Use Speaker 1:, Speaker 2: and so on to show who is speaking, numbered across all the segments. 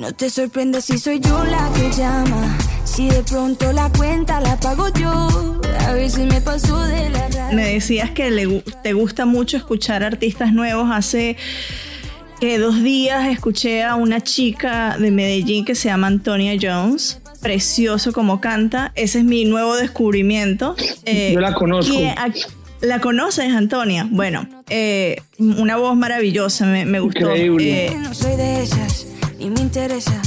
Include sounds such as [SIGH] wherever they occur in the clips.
Speaker 1: No te sorprendas si soy yo la que llama. Si de pronto la cuenta la pago yo. A ver si me pasó de la.
Speaker 2: Me decías que le, te gusta mucho escuchar artistas nuevos. Hace que dos días escuché a una chica de Medellín que se llama Antonia Jones. Precioso como canta. Ese es mi nuevo descubrimiento.
Speaker 3: Eh, Yo la conozco.
Speaker 2: ¿La conoces, Antonia? Bueno, eh, una voz maravillosa, me, me gustó.
Speaker 3: Increíble.
Speaker 2: Eh,
Speaker 1: No soy de esas, ni me interesa.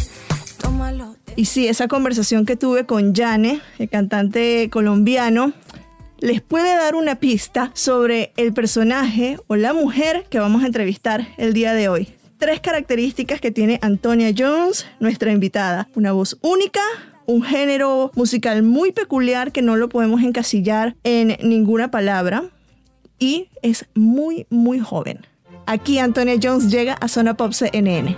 Speaker 1: Tómalo.
Speaker 2: Y sí, esa conversación que tuve con Jane, el cantante colombiano, les puede dar una pista sobre el personaje o la mujer que vamos a entrevistar el día de hoy. Tres características que tiene Antonia Jones, nuestra invitada. Una voz única, un género musical muy peculiar que no lo podemos encasillar en ninguna palabra y es muy, muy joven. Aquí Antonia Jones llega a Zona Pop CNN.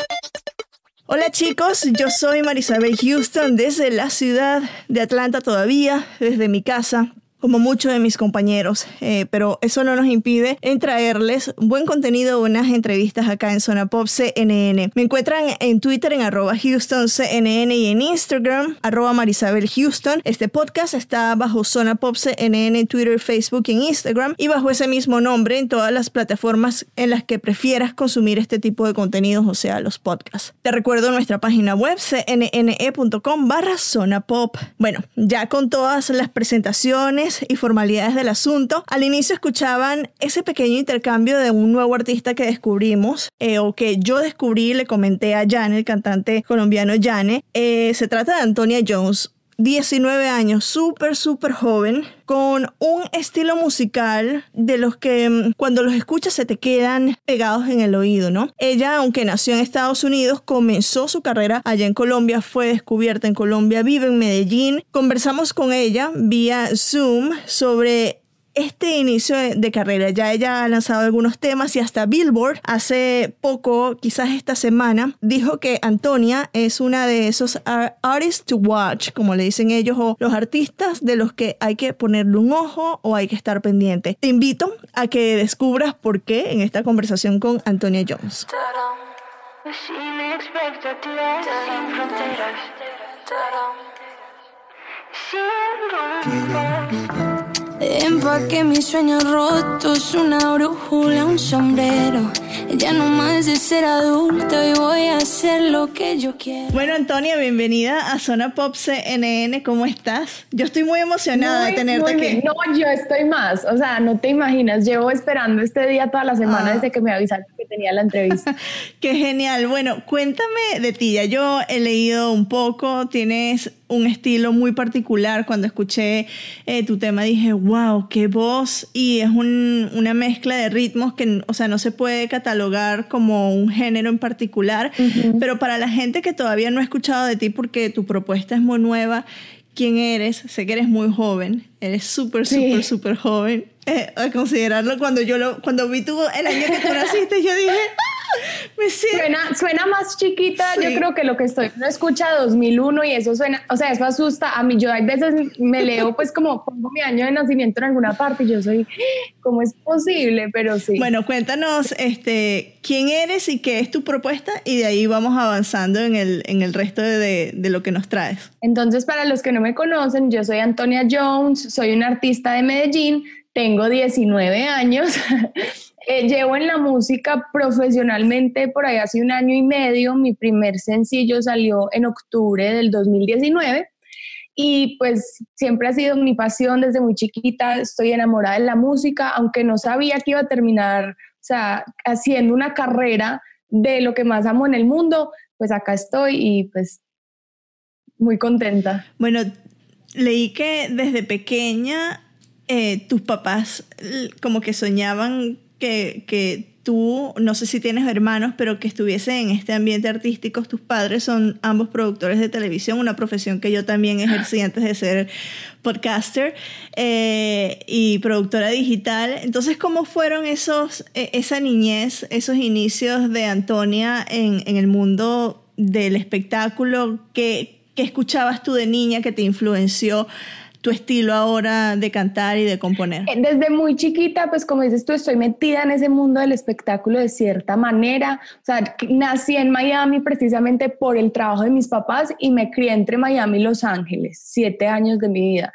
Speaker 2: Hola chicos, yo soy Marisabel Houston desde la ciudad de Atlanta todavía, desde mi casa, como muchos de mis compañeros, eh, pero eso no nos impide en traerles buen contenido, buenas entrevistas acá en Zona Pop CNN. Me encuentran en Twitter en arroba Houston CNN y en Instagram arroba Marisabel Houston. Este podcast está bajo Zona Pop CNN en Twitter, Facebook y en Instagram y bajo ese mismo nombre en todas las plataformas en las que prefieras consumir este tipo de contenidos, o sea, los podcasts. Te recuerdo nuestra página web cnne.com barra Zona Pop. Bueno, ya con todas las presentaciones y formalidades del asunto, al inicio escuchaban ese pequeño intercambio de un nuevo artista que descubrimos eh, o que yo descubrí le comenté a Jane, el cantante colombiano Jane. Eh, se trata de Antonia Jones, 19 años, súper, súper joven, con un estilo musical de los que mm, cuando los escuchas se te quedan pegados en el oído, ¿no? Ella, aunque nació en Estados Unidos, comenzó su carrera allá en Colombia, fue descubierta en Colombia, vive en Medellín. Conversamos con ella vía Zoom sobre este inicio de, carrera. Ya ella ha lanzado algunos temas y hasta Billboard hace poco, quizás esta semana, dijo que Antonia es una de esos ar- artists to watch, como le dicen ellos, o los artistas de los que hay que ponerle un ojo o hay que estar pendiente. Te invito a que descubras por qué en esta conversación con Antonia Jones.
Speaker 4: Sin expectativas, sin fronteras. Sin rumbo.
Speaker 1: Empaqué mis sueños rotos, una brújula, un sombrero. Ya no más de ser adulto y voy a hacer lo que yo quiero.
Speaker 2: Bueno, Antonia, bienvenida a Zona Pop CNN. ¿Cómo estás? Yo estoy muy emocionada de tenerte
Speaker 5: muy
Speaker 2: aquí.
Speaker 5: bien. No, yo estoy más. O sea, no te imaginas. Llevo esperando este día toda la semana
Speaker 2: Ah.
Speaker 5: desde que me avisaron que tenía la entrevista. [LAUGHS]
Speaker 2: Qué genial. Bueno, cuéntame de ti. Ya yo he leído un poco. Tienes un estilo muy particular. Cuando escuché eh, tu tema dije, wow, qué voz. Y es un- una mezcla de ritmos que, o sea, no se puede catalogar como un género en particular. Pero para la gente que todavía no ha escuchado de ti porque tu propuesta es muy nueva, ¿quién eres? Sé que eres muy joven. Eres súper, súper, súper joven. Eh, a considerarlo cuando yo lo, cuando vi tu, el año que tú naciste, yo dije, ¡ah! [LAUGHS]
Speaker 5: Suena, suena más chiquita,
Speaker 2: Sí.
Speaker 5: yo creo que lo que estoy, uno escucha 2001 y eso suena, o sea, eso asusta a mí. Yo a veces me leo, pues como pongo mi año de nacimiento en alguna parte y yo soy, ¿cómo es posible? Pero sí.
Speaker 2: Bueno, cuéntanos este, quién eres y qué es tu propuesta y de ahí vamos avanzando en el, en el resto de, de lo que nos traes.
Speaker 5: Entonces, para los que no me conocen, yo soy Antonia Jones, soy una artista de Medellín, tengo 19 años. [LAUGHS] Eh, llevo en la música profesionalmente por ahí hace un año y medio. Mi primer sencillo salió en octubre del 2019 y pues siempre ha sido mi pasión desde muy chiquita. Estoy enamorada de la música, aunque no sabía que iba a terminar, o sea, haciendo una carrera de lo que más amo en el mundo, pues acá estoy y pues muy contenta.
Speaker 2: Bueno, leí que desde pequeña eh, tus papás como que soñaban que, que tú, no sé si tienes hermanos, pero que estuviesen en este ambiente artístico, tus padres son ambos productores de televisión, una profesión que yo también ejercí antes de ser podcaster eh, y productora digital. Entonces, ¿cómo fueron esos, e, esa niñez, esos inicios de Antonia en, en el mundo del espectáculo? ¿Qué, ¿Qué escuchabas tú de niña que te influenció tu estilo ahora de cantar y de componer?
Speaker 5: Eh, desde muy chiquita, pues como dices tú, estoy metida en ese mundo del espectáculo de cierta manera. O sea, nací en Miami precisamente por el trabajo de mis papás y me crié entre Miami y Los Ángeles, siete años de mi vida.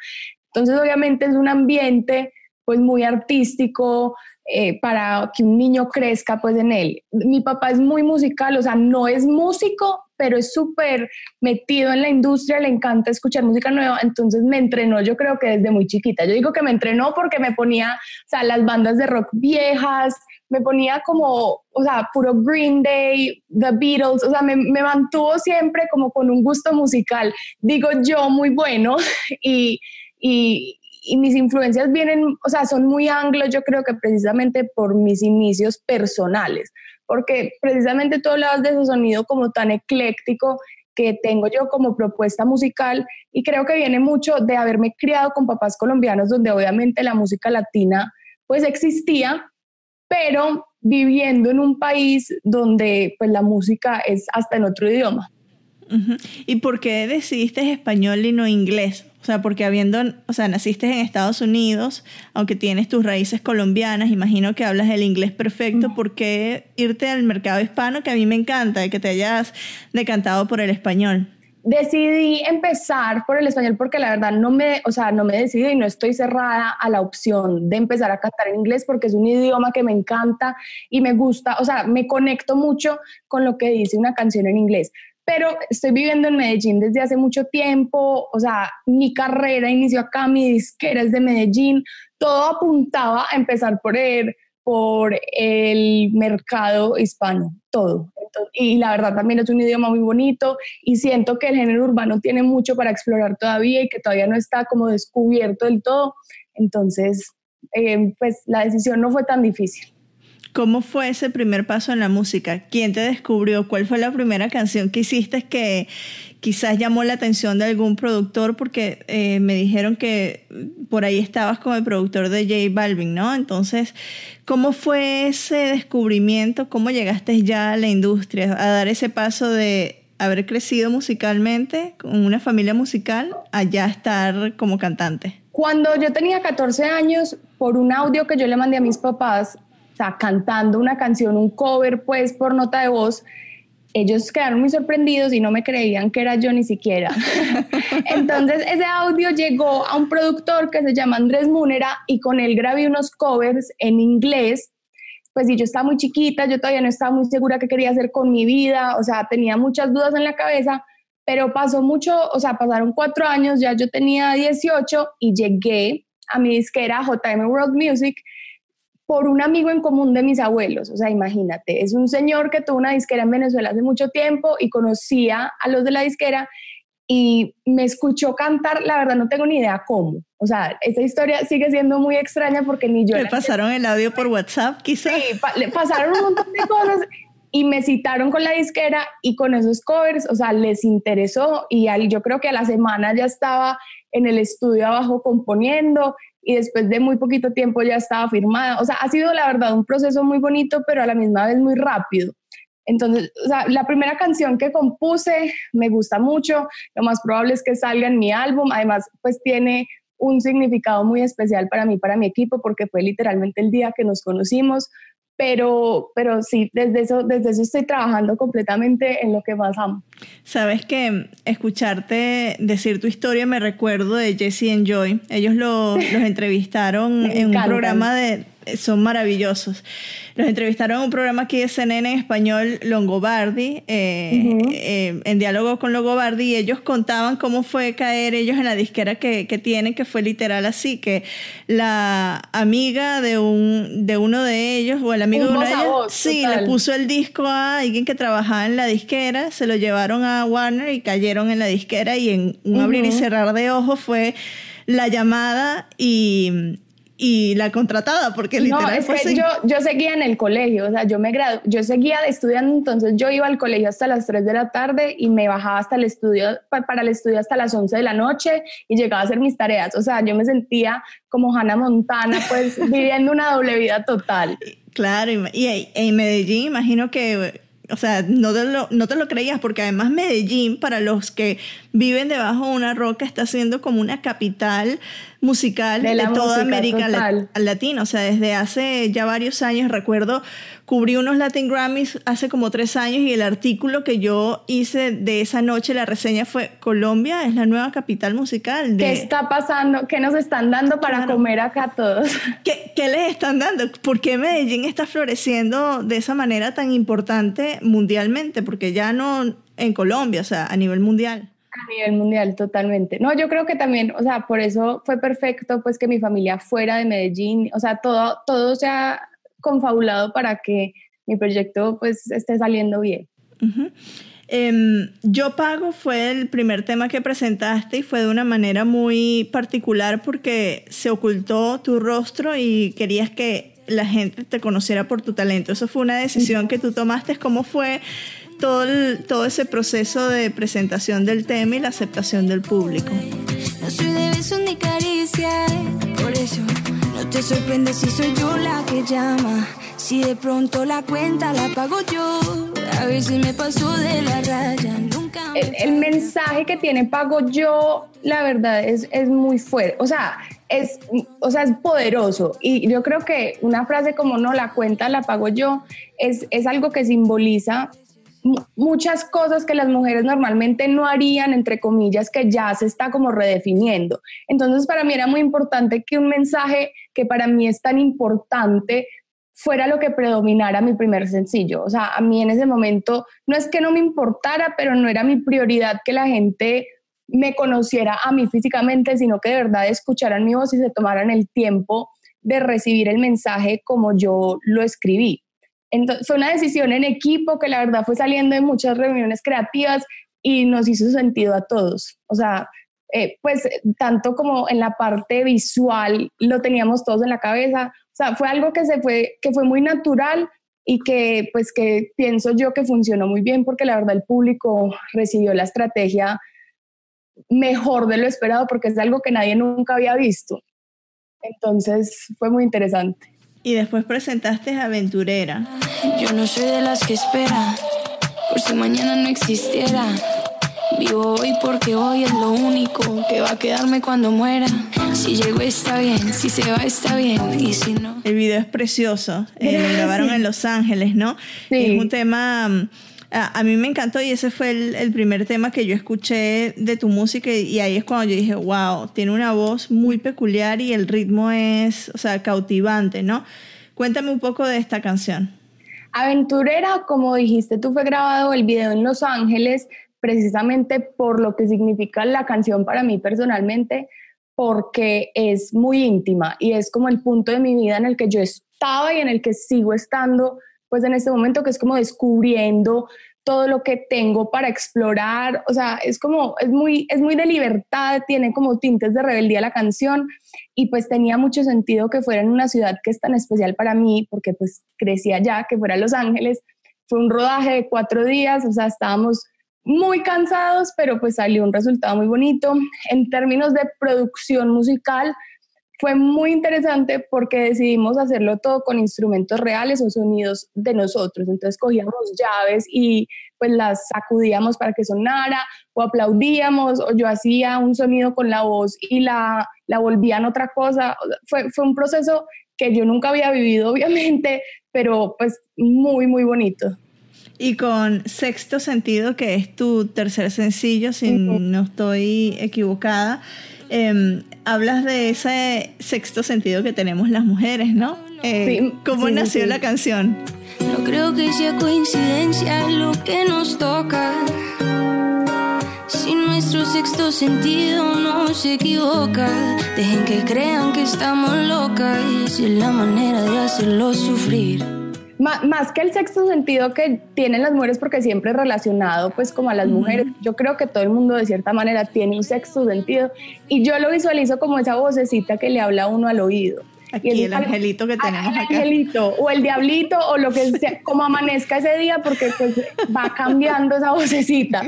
Speaker 5: Entonces, obviamente es un ambiente pues muy artístico, eh, para que un niño crezca pues en él. Mi papá es muy musical, o sea, no es músico, pero es súper metido en la industria, le encanta escuchar música nueva, entonces me entrenó yo creo que desde muy chiquita. Yo digo que me entrenó porque me ponía, o sea, las bandas de rock viejas, me ponía como, o sea, puro Green Day, The Beatles, o sea, me, mantuvo siempre como con un gusto musical, digo yo, muy bueno, [LAUGHS] y, y, y mis influencias vienen, o sea, son muy anglos, yo creo que precisamente por mis inicios personales porque precisamente tú hablabas de su sonido como tan ecléctico que tengo yo como propuesta musical y creo que viene mucho de haberme criado con papás colombianos donde obviamente la música latina pues existía, pero viviendo en un país donde pues la música es hasta en otro idioma.
Speaker 2: ¿Y por qué decidiste español y no inglés? O sea, porque habiendo, o sea, naciste en Estados Unidos, aunque tienes tus raíces colombianas, imagino que hablas el inglés perfecto, ¿por qué irte al mercado hispano que a mí me encanta y que te hayas decantado por el español?
Speaker 5: Decidí empezar por el español porque la verdad no me, o sea, no me decidí y no estoy cerrada a la opción de empezar a cantar en inglés porque es un idioma que me encanta y me gusta, o sea, me conecto mucho con lo que dice una canción en inglés pero estoy viviendo en Medellín desde hace mucho tiempo, o sea, mi carrera inició acá, mi disquera es de Medellín, todo apuntaba a empezar por el, por el mercado hispano, todo. y la verdad también es un idioma muy bonito y siento que el género urbano tiene mucho para explorar todavía y que todavía no está como descubierto del todo. Entonces, eh, pues la decisión no fue tan difícil.
Speaker 2: ¿Cómo fue ese primer paso en la música? ¿Quién te descubrió? ¿Cuál fue la primera canción que hiciste que quizás llamó la atención de algún productor? Porque eh, me dijeron que por ahí estabas con el productor de J Balvin, ¿no? Entonces, ¿cómo fue ese descubrimiento? ¿Cómo llegaste ya a la industria a dar ese paso de haber crecido musicalmente con una familia musical a ya estar como cantante?
Speaker 5: Cuando yo tenía 14 años, por un audio que yo le mandé a mis papás, o sea, cantando una canción, un cover, pues por nota de voz, ellos quedaron muy sorprendidos y no me creían que era yo ni siquiera. [LAUGHS] Entonces ese audio llegó a un productor que se llama Andrés Múnera y con él grabé unos covers en inglés. Pues si yo estaba muy chiquita, yo todavía no estaba muy segura qué quería hacer con mi vida, o sea, tenía muchas dudas en la cabeza, pero pasó mucho, o sea, pasaron cuatro años, ya yo tenía 18 y llegué a mi disquera JM World Music por un amigo en común de mis abuelos. O sea, imagínate, es un señor que tuvo una disquera en Venezuela hace mucho tiempo y conocía a los de la disquera y me escuchó cantar, la verdad no tengo ni idea cómo. O sea, esta historia sigue siendo muy extraña porque ni yo...
Speaker 2: ¿Le pasaron el audio por WhatsApp quizás?
Speaker 5: Sí, le pasaron un montón de cosas y me citaron con la disquera y con esos covers, o sea, les interesó y yo creo que a la semana ya estaba en el estudio abajo componiendo y después de muy poquito tiempo ya estaba firmada. O sea, ha sido la verdad un proceso muy bonito, pero a la misma vez muy rápido. Entonces, o sea, la primera canción que compuse me gusta mucho, lo más probable es que salga en mi álbum, además pues tiene un significado muy especial para mí, para mi equipo, porque fue literalmente el día que nos conocimos, pero, pero sí, desde eso, desde eso estoy trabajando completamente en lo que más amo.
Speaker 2: Sabes que escucharte decir tu historia me recuerdo de Jesse and Joy. Ellos lo, los [LAUGHS] entrevistaron en un programa de, son maravillosos. Los entrevistaron en un programa aquí de CNN en español, Longobardi, eh, eh, en diálogo con Longobardi, y ellos contaban cómo fue caer ellos en la disquera que, que tienen, que fue literal así, que la amiga de, un, de uno de ellos, o el amigo de uno de ellos, sí, le puso el disco a alguien que trabajaba en la disquera, se lo llevaron a Warner y cayeron en la disquera y en un abrir y cerrar de ojos fue la llamada y y la contratada, porque literal
Speaker 5: no, es que yo, yo seguía en el colegio, o sea, yo me gradu yo seguía estudiando, entonces yo iba al colegio hasta las 3 de la tarde y me bajaba hasta el estudio, para el estudio hasta las 11 de la noche y llegaba a hacer mis tareas, o sea, yo me sentía como Hannah Montana, pues [LAUGHS] viviendo una doble vida total.
Speaker 2: Claro, y, en Medellín imagino que o sea, no te, lo, no te lo creías, porque además Medellín, para los que viven debajo de una roca, está siendo como una capital musical de, toda América Latina. O sea, desde hace ya varios años, recuerdo, cubrí unos Latin Grammys hace como tres años y el artículo que yo hice de esa noche, la reseña fue Colombia es la nueva capital musical.
Speaker 5: ¿Qué está pasando? ¿Qué nos están dando para comer acá todos?
Speaker 2: ¿Qué, ¿Qué les están dando? ¿Por qué Medellín está floreciendo de esa manera tan importante mundialmente? Porque ya no en Colombia, o sea, a nivel mundial.
Speaker 5: A nivel mundial, totalmente. No, yo creo que también, o sea, por eso fue perfecto, pues que mi familia fuera de Medellín, o sea, todo, todo se ha confabulado para que mi proyecto pues esté saliendo bien.
Speaker 2: Em, yo Pago fue el primer tema que presentaste y fue de una manera muy particular porque se ocultó tu rostro y querías que la gente te conociera por tu talento. Eso fue una decisión que tú tomaste. ¿Cómo fue todo, todo ese proceso de presentación del tema y la aceptación del público.
Speaker 1: No soy de besos ni caricias, por eso te sorprende si soy yo la que llama. Si de pronto la cuenta la pago yo, a si me paso de la raya. Nunca
Speaker 5: el, el, mensaje que tiene pago yo, la verdad, es, es muy fuerte. O sea, es, o sea, es poderoso. Y yo creo que una frase como no la cuenta la pago yo es, es algo que simboliza muchas cosas que las mujeres normalmente no harían, entre comillas, que ya se está como redefiniendo. Entonces, para mí era muy importante que un mensaje que para mí es tan importante fuera lo que predominara mi primer sencillo. O sea, a mí en ese momento no es que no me importara, pero no era mi prioridad que la gente me conociera a mí físicamente, sino que de verdad escucharan mi voz y se tomaran el tiempo de recibir el mensaje como yo lo escribí. Entonces, fue una decisión en equipo que la verdad fue saliendo de muchas reuniones creativas y nos hizo sentido a todos. O sea, eh, pues tanto como en la parte visual lo teníamos todos en la cabeza. O sea, fue algo que, se fue, que fue muy natural y que pues que pienso yo que funcionó muy bien porque la verdad el público recibió la estrategia mejor de lo esperado porque es algo que nadie nunca había visto. Entonces fue muy interesante
Speaker 2: y después presentaste Aventurera.
Speaker 1: Yo no soy de las que espera, por si mañana no existiera. Vivo hoy porque hoy es lo único que va a quedarme cuando muera. Si llego está bien, si se va está bien y si no.
Speaker 2: El video es precioso, eh, lo grabaron en Los Ángeles, ¿no? Sí. Es un tema mm, a, mí me encantó y ese fue el, primer tema que yo escuché de tu música y, ahí es cuando yo dije, wow, tiene una voz muy peculiar y el ritmo es, o sea, cautivante, ¿no? Cuéntame un poco de esta canción.
Speaker 5: Aventurera, como dijiste, tú fue grabado el video en Los Ángeles precisamente por lo que significa la canción para mí personalmente, porque es muy íntima y es como el punto de mi vida en el que yo estaba y en el que sigo estando pues en este momento que es como descubriendo todo lo que tengo para explorar, o sea, es como, es muy, es muy de libertad, tiene como tintes de rebeldía la canción. Y pues tenía mucho sentido que fuera en una ciudad que es tan especial para mí, porque pues crecí allá, que fuera Los Ángeles, fue un rodaje de cuatro días, o sea, estábamos muy cansados, pero pues salió un resultado muy bonito. En términos de producción musical, fue muy interesante porque decidimos hacerlo todo con instrumentos reales o sonidos de nosotros. Entonces cogíamos llaves y pues las sacudíamos para que sonara o aplaudíamos o yo hacía un sonido con la voz y la, la volvían otra cosa. Fue, fue un proceso que yo nunca había vivido, [LAUGHS] obviamente, pero pues muy, muy bonito.
Speaker 2: Y con Sexto Sentido, que es tu tercer sencillo, si no estoy equivocada, Em, hablas de ese sexto sentido que tenemos las mujeres, ¿no? Eh,
Speaker 5: Sí,
Speaker 2: ¿Cómo
Speaker 5: sí,
Speaker 2: nació
Speaker 5: sí.
Speaker 2: la canción?
Speaker 1: No creo que sea coincidencia lo que nos toca. Si nuestro sexto sentido no se equivoca, dejen que crean que estamos locas. Es la manera de hacerlos sufrir.
Speaker 5: Más que el sexto sentido que tienen las mujeres, porque siempre es relacionado pues como a las mujeres, yo creo que todo el mundo de cierta manera tiene un sexto sentido y yo lo visualizo como esa vocecita que le habla a uno al oído. Y
Speaker 2: Aquí
Speaker 5: eso
Speaker 2: el angelito que
Speaker 5: Ah,
Speaker 2: tenemos
Speaker 5: el
Speaker 2: acá.
Speaker 5: angelito o el diablito o lo que sea, como amanezca ese día porque pues va cambiando esa vocecita.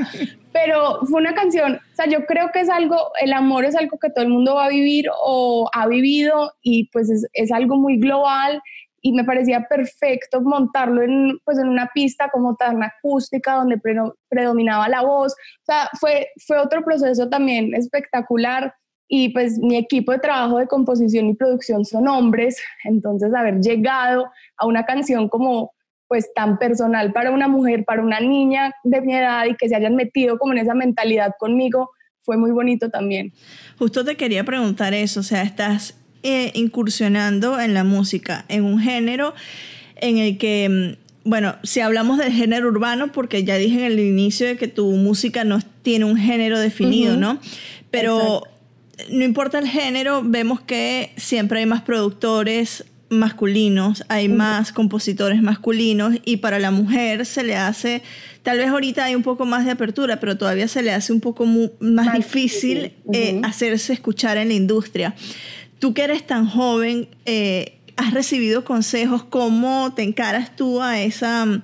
Speaker 5: Pero fue una canción, o sea, yo creo que es algo, el amor es algo que todo el mundo va a vivir o ha vivido y pues es, es algo muy global y me parecía perfecto montarlo en, pues en una pista como tan acústica donde pre- predominaba la voz. O sea, fue, fue otro proceso también espectacular y pues mi equipo de trabajo de composición y producción son hombres, entonces haber llegado a una canción como pues tan personal para una mujer, para una niña de mi edad y que se hayan metido como en esa mentalidad conmigo, fue muy bonito también.
Speaker 2: Justo te quería preguntar eso, o sea, estás eh, incursionando en la música, en un género en el que, mm, bueno, si hablamos del género urbano, porque ya dije en el inicio de que tu música no tiene un género definido. ¿no? Pero
Speaker 5: Exacto.
Speaker 2: no importa el género, vemos que siempre hay más productores masculinos, hay más compositores masculinos y para la mujer se le hace, tal vez ahorita hay un poco más de apertura, pero todavía se le hace un poco más,
Speaker 5: Más
Speaker 2: difícil
Speaker 5: difícil,
Speaker 2: eh, hacerse escuchar en la industria. Tú que eres tan joven, eh, ¿has recibido consejos? ¿Cómo te encaras tú a esa, mm,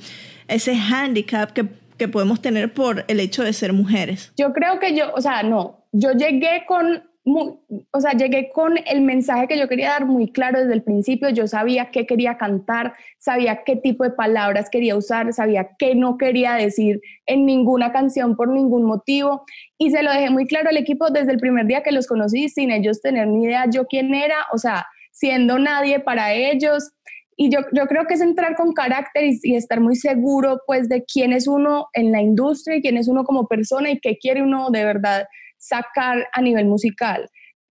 Speaker 2: ese handicap que, que podemos tener por el hecho de ser mujeres?
Speaker 5: Yo creo que yo, o sea, no, yo llegué con, mu- o sea, llegué con el mensaje que yo quería dar muy claro desde el principio. Yo sabía qué quería cantar, sabía qué tipo de palabras quería usar, sabía qué no quería decir en ninguna canción por ningún motivo. Y se lo dejé muy claro al equipo desde el primer día que los conocí, sin ellos tener ni idea yo quién era, o sea, siendo nadie para ellos. Y yo, yo creo que es entrar con carácter y, y estar muy seguro pues de quién es uno en la industria y quién es uno como persona y qué quiere uno de verdad sacar a nivel musical.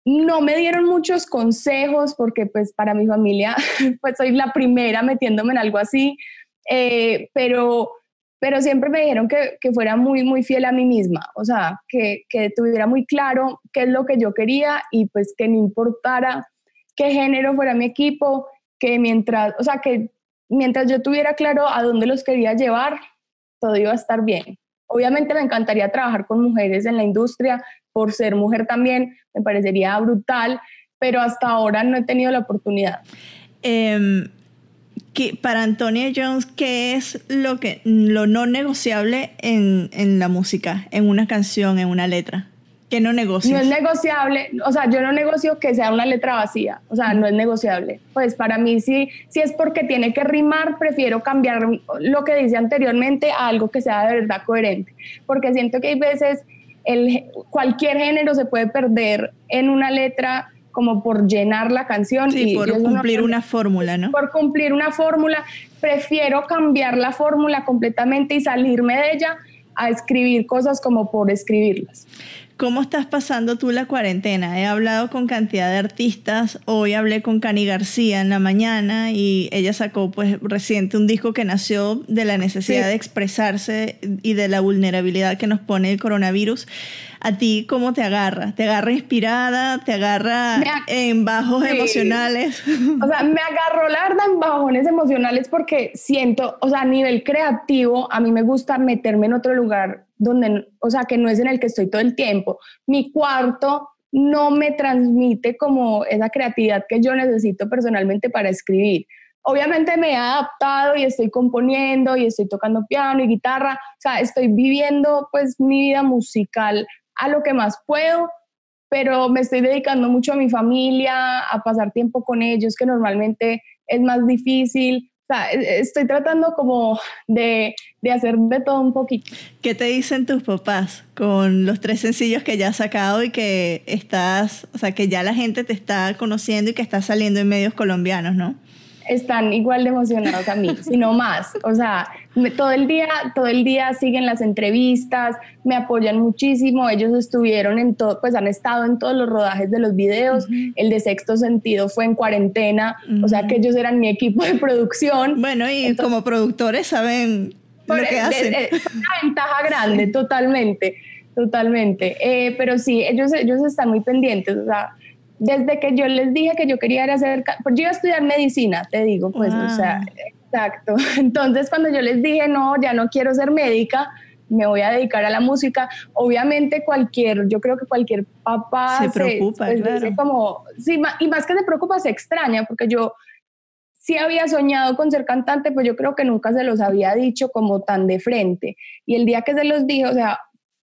Speaker 5: No me dieron muchos consejos porque pues para mi familia [LAUGHS] pues soy la primera metiéndome en algo así, eh, pero, pero siempre me dijeron que, que fuera muy, muy fiel a mí misma, o sea, que, que tuviera muy claro qué es lo que yo quería y pues que no importara qué género fuera mi equipo, que mientras, o sea, que mientras yo tuviera claro a dónde los quería llevar, todo iba a estar bien. Obviamente me encantaría trabajar con mujeres en la industria, por ser mujer también, me parecería brutal, pero hasta ahora no he tenido la oportunidad.
Speaker 2: Em, para Antonia Jones, ¿qué es lo, que, lo no negociable en, en la música, en una canción, en una letra? ¿Qué no negocias?
Speaker 5: No es negociable, o sea, yo no negocio que sea una letra vacía, o sea, no es negociable. Pues para mí sí, si es porque tiene que rimar, prefiero cambiar lo que dice anteriormente a algo que sea de verdad coherente, porque siento que hay veces el, cualquier género se puede perder en una letra como por llenar la canción.
Speaker 2: Sí,
Speaker 5: y
Speaker 2: por
Speaker 5: no
Speaker 2: cumplir una fórmula, ¿no?
Speaker 5: por cumplir una fórmula, prefiero cambiar la fórmula completamente y salirme de ella a escribir cosas como por escribirlas.
Speaker 2: ¿Cómo estás pasando tú la cuarentena? He hablado con cantidad de artistas. Hoy hablé con Cani García en la mañana y ella sacó pues reciente un disco que nació de la necesidad
Speaker 5: Sí.
Speaker 2: de expresarse y de la vulnerabilidad que nos pone el coronavirus. ¿A ti cómo te agarra? ¿Te agarra inspirada? ¿Te agarra
Speaker 5: ag-
Speaker 2: en bajos
Speaker 5: Sí.
Speaker 2: emocionales?
Speaker 5: O sea, me agarró la verdad en bajones emocionales porque siento, o sea, a nivel creativo, a mí me gusta meterme en otro lugar donde, o sea, que no es en el que estoy todo el tiempo. Mi cuarto no me transmite como esa creatividad que yo necesito personalmente para escribir. Obviamente me he adaptado y estoy componiendo y estoy tocando piano y guitarra, o sea, estoy viviendo pues mi vida musical a lo que más puedo, pero me estoy dedicando mucho a mi familia, a pasar tiempo con ellos, que normalmente es más difícil. Sea, e- estoy tratando como de, de hacer de todo un poquito.
Speaker 2: ¿Qué te dicen tus papás con los tres sencillos que ya has sacado y que estás, o sea, que ya la gente te está conociendo y que estás saliendo en medios colombianos, ¿no?
Speaker 5: están igual de emocionados a mí, sino más. O sea, todo el día, todo el día siguen las entrevistas, me apoyan muchísimo. Ellos estuvieron en todo, pues han estado en todos los rodajes de los videos. El de Sexto Sentido fue en cuarentena, o sea que ellos eran mi equipo de producción.
Speaker 2: Bueno, y como productores saben lo que e, hacen. Es,
Speaker 5: una [LAUGHS] ventaja grande, totalmente, totalmente. Eh, pero sí, ellos, ellos están muy pendientes, o sea desde que yo les dije que yo quería ir a hacer, pues yo iba a estudiar medicina, te digo, pues, o sea, exacto. [LAUGHS] Entonces, cuando yo les dije, no, ya no quiero ser médica, me voy a dedicar a la música, obviamente cualquier, yo creo que cualquier papá
Speaker 2: se, preocupa, pues, claro.
Speaker 5: como, sí, y más que se preocupa, se extraña, porque yo sí había soñado con ser cantante, pues yo creo que nunca se los había dicho como tan de frente. Y el día que se los dije, o sea,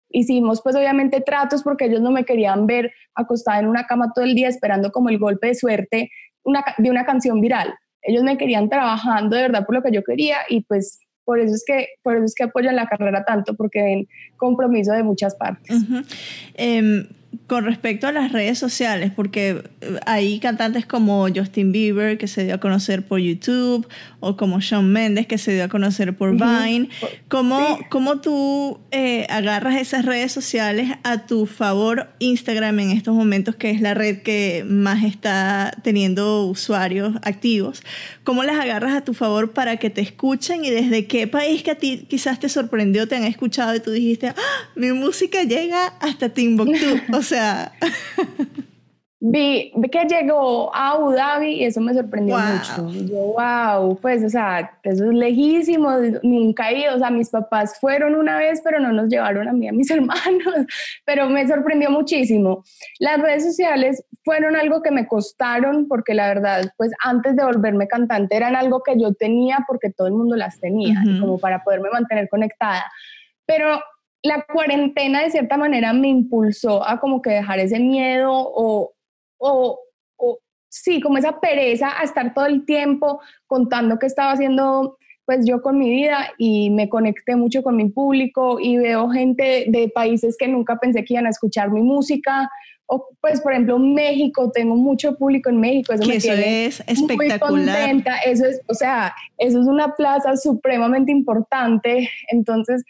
Speaker 5: hicimos pues obviamente tratos porque ellos no me querían ver acostada en una cama todo el día esperando como el golpe de suerte una, de una canción viral. Ellos me querían trabajando de verdad por lo que yo quería y pues por eso es que, por eso es que apoyan la carrera tanto, porque ven compromiso de muchas partes
Speaker 2: con respecto a las redes sociales, porque eh, hay cantantes como Justin Bieber que se dio a conocer por YouTube o como Shawn Mendes que se dio a conocer por Vine. ¿Cómo, ¿Cómo, tú eh, agarras esas redes sociales a tu favor Instagram en estos momentos, que es la red que más está teniendo usuarios activos? ¿Cómo las agarras a tu favor para que te escuchen y desde qué país que a ti quizás te sorprendió, te han escuchado y tú dijiste, ¡Ah, mi música llega hasta Timbuktu? [LAUGHS] O sea... [LAUGHS]
Speaker 5: Vi, que llegó a Abu Dhabi y eso me sorprendió mucho. Yo, wow, pues, o sea, eso es lejísimo, nunca he ido, o sea, mis papás fueron una vez, pero no nos llevaron a mí, a mis [LAUGHS] hermanos, pero me sorprendió muchísimo. Las redes sociales fueron algo que me costaron porque la verdad, pues, antes de volverme cantante eran algo que yo tenía porque todo el mundo las tenía, como para poderme mantener conectada. Pero la cuarentena de cierta manera me impulsó a como que dejar ese miedo o, o, sí, como esa pereza a estar todo el tiempo contando qué estaba haciendo pues yo con mi vida y me conecté mucho con mi público y veo gente de países que nunca pensé que iban a escuchar mi música. O pues por ejemplo México, tengo mucho público en México,
Speaker 2: eso, eso es espectacular. Muy contenta.
Speaker 5: Eso es, o sea, eso es una plaza supremamente importante. Entonces,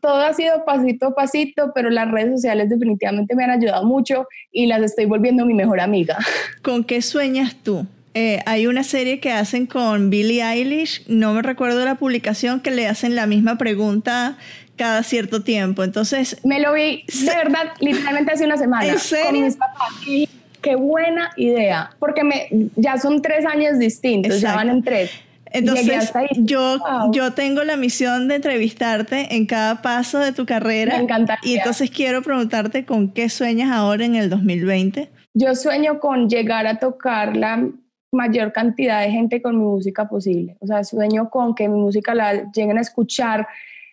Speaker 5: todo, ha sido pasito a pasito, pero las redes sociales definitivamente me han ayudado mucho y las estoy volviendo mi mejor amiga. [LAUGHS]
Speaker 2: ¿Con qué sueñas tú? Eh, hay una serie que hacen con Billie Eilish, no me recuerdo la publicación, que le hacen la misma pregunta cada cierto tiempo. Entonces.
Speaker 5: Me lo vi, de verdad, literalmente hace una semana.
Speaker 2: ¿En serio? Con mis
Speaker 5: papás. Y qué buena idea, porque me, ya son tres años distintos, ya van en tres.
Speaker 2: Entonces, yo, yo tengo la misión de entrevistarte en cada paso de tu carrera.
Speaker 5: Me.
Speaker 2: Y entonces quiero preguntarte con qué sueñas ahora en el 2020.
Speaker 5: Yo sueño con llegar a tocar la mayor cantidad de gente con mi música posible. O sea, sueño con que mi música la lleguen a escuchar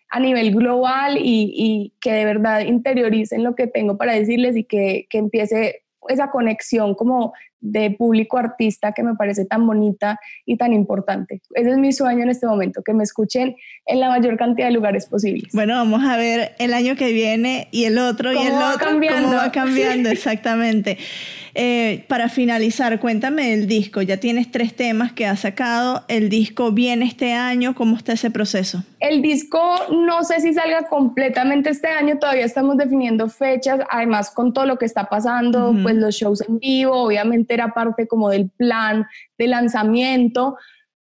Speaker 5: a nivel global y, y que de verdad interioricen lo que tengo para decirles y que, que empiece esa conexión como de público artista que me parece tan bonita y tan importante. Ese es mi sueño en este momento, que me escuchen en la mayor cantidad de lugares posibles.
Speaker 2: Bueno, vamos a ver el año que viene y el otro y el otro, cómo va cambiando, [LAUGHS] exactamente. Eh, para finalizar, cuéntame el disco. Ya tienes tres temas que has sacado. ¿El disco viene este año? ¿Cómo está ese proceso?
Speaker 5: El disco no sé si salga completamente este año. Todavía estamos definiendo fechas. Además, con todo lo que está pasando, pues los shows en vivo, obviamente era parte como del plan de lanzamiento.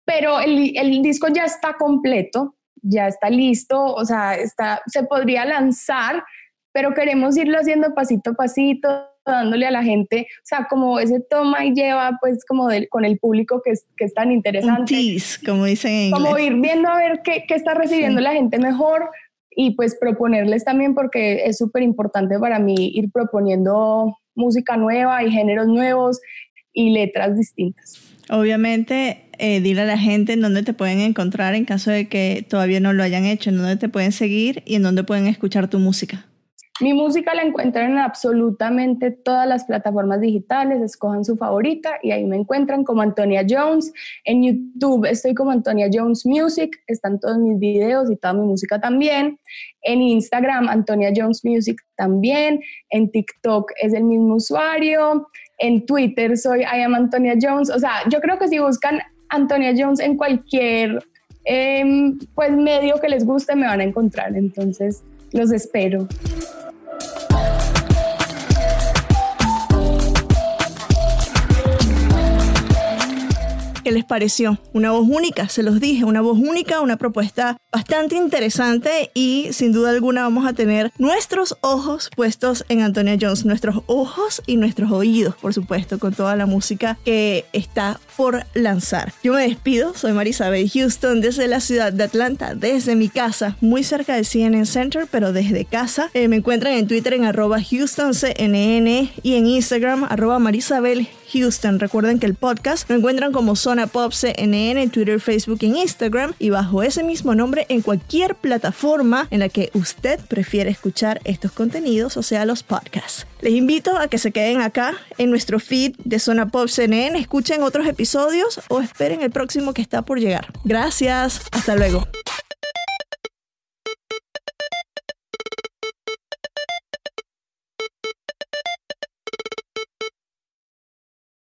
Speaker 5: Pero el, el disco ya está completo, ya está listo. O sea, está, se podría lanzar, pero queremos irlo haciendo pasito a pasito dándole a la gente, o sea, como ese toma y lleva, pues, como con el público que es, que es tan interesante.
Speaker 2: Un como dicen en inglés.
Speaker 5: Como ir viendo a ver qué, qué está recibiendo la gente mejor y pues proponerles también, porque es súper importante para mí ir proponiendo música nueva y géneros nuevos y letras distintas.
Speaker 2: Obviamente, eh, dile a la gente en dónde te pueden encontrar en caso de que todavía no lo hayan hecho, en dónde te pueden seguir y en dónde pueden escuchar tu música.
Speaker 5: Mi música la encuentran en absolutamente todas las plataformas digitales, escojan su favorita y ahí me encuentran como Antonia Jones. En YouTube estoy como Antonia Jones Music, están todos mis videos y toda mi música también. En Instagram, Antonia Jones Music también. En TikTok es el mismo usuario. En Twitter soy I am Antonia Jones. O sea, yo creo que si buscan Antonia Jones en cualquier em, pues medio que les guste me van a encontrar. Entonces, los espero.
Speaker 2: ¿Qué les pareció? Una voz única, se los dije, una voz única, una propuesta bastante interesante y sin duda alguna vamos a tener nuestros ojos puestos en Antonia Jones, nuestros ojos y nuestros oídos, por supuesto, con toda la música que está por lanzar. Yo me despido, soy Marisabel Houston desde la ciudad de Atlanta, desde mi casa, muy cerca de CNN Center, pero desde casa. Eh, me encuentran en Twitter en arroba HoustonCNN y en Instagram arroba Marisabel Houston. Recuerden que el podcast lo encuentran como Zona Pop CNN en Twitter, Facebook e Instagram y bajo ese mismo nombre en cualquier plataforma en la que usted prefiere escuchar estos contenidos, o sea, los podcasts. Les invito a que se queden acá en nuestro feed de Zona Pop CNN, escuchen otros episodios o esperen el próximo que está por llegar. Gracias, hasta luego.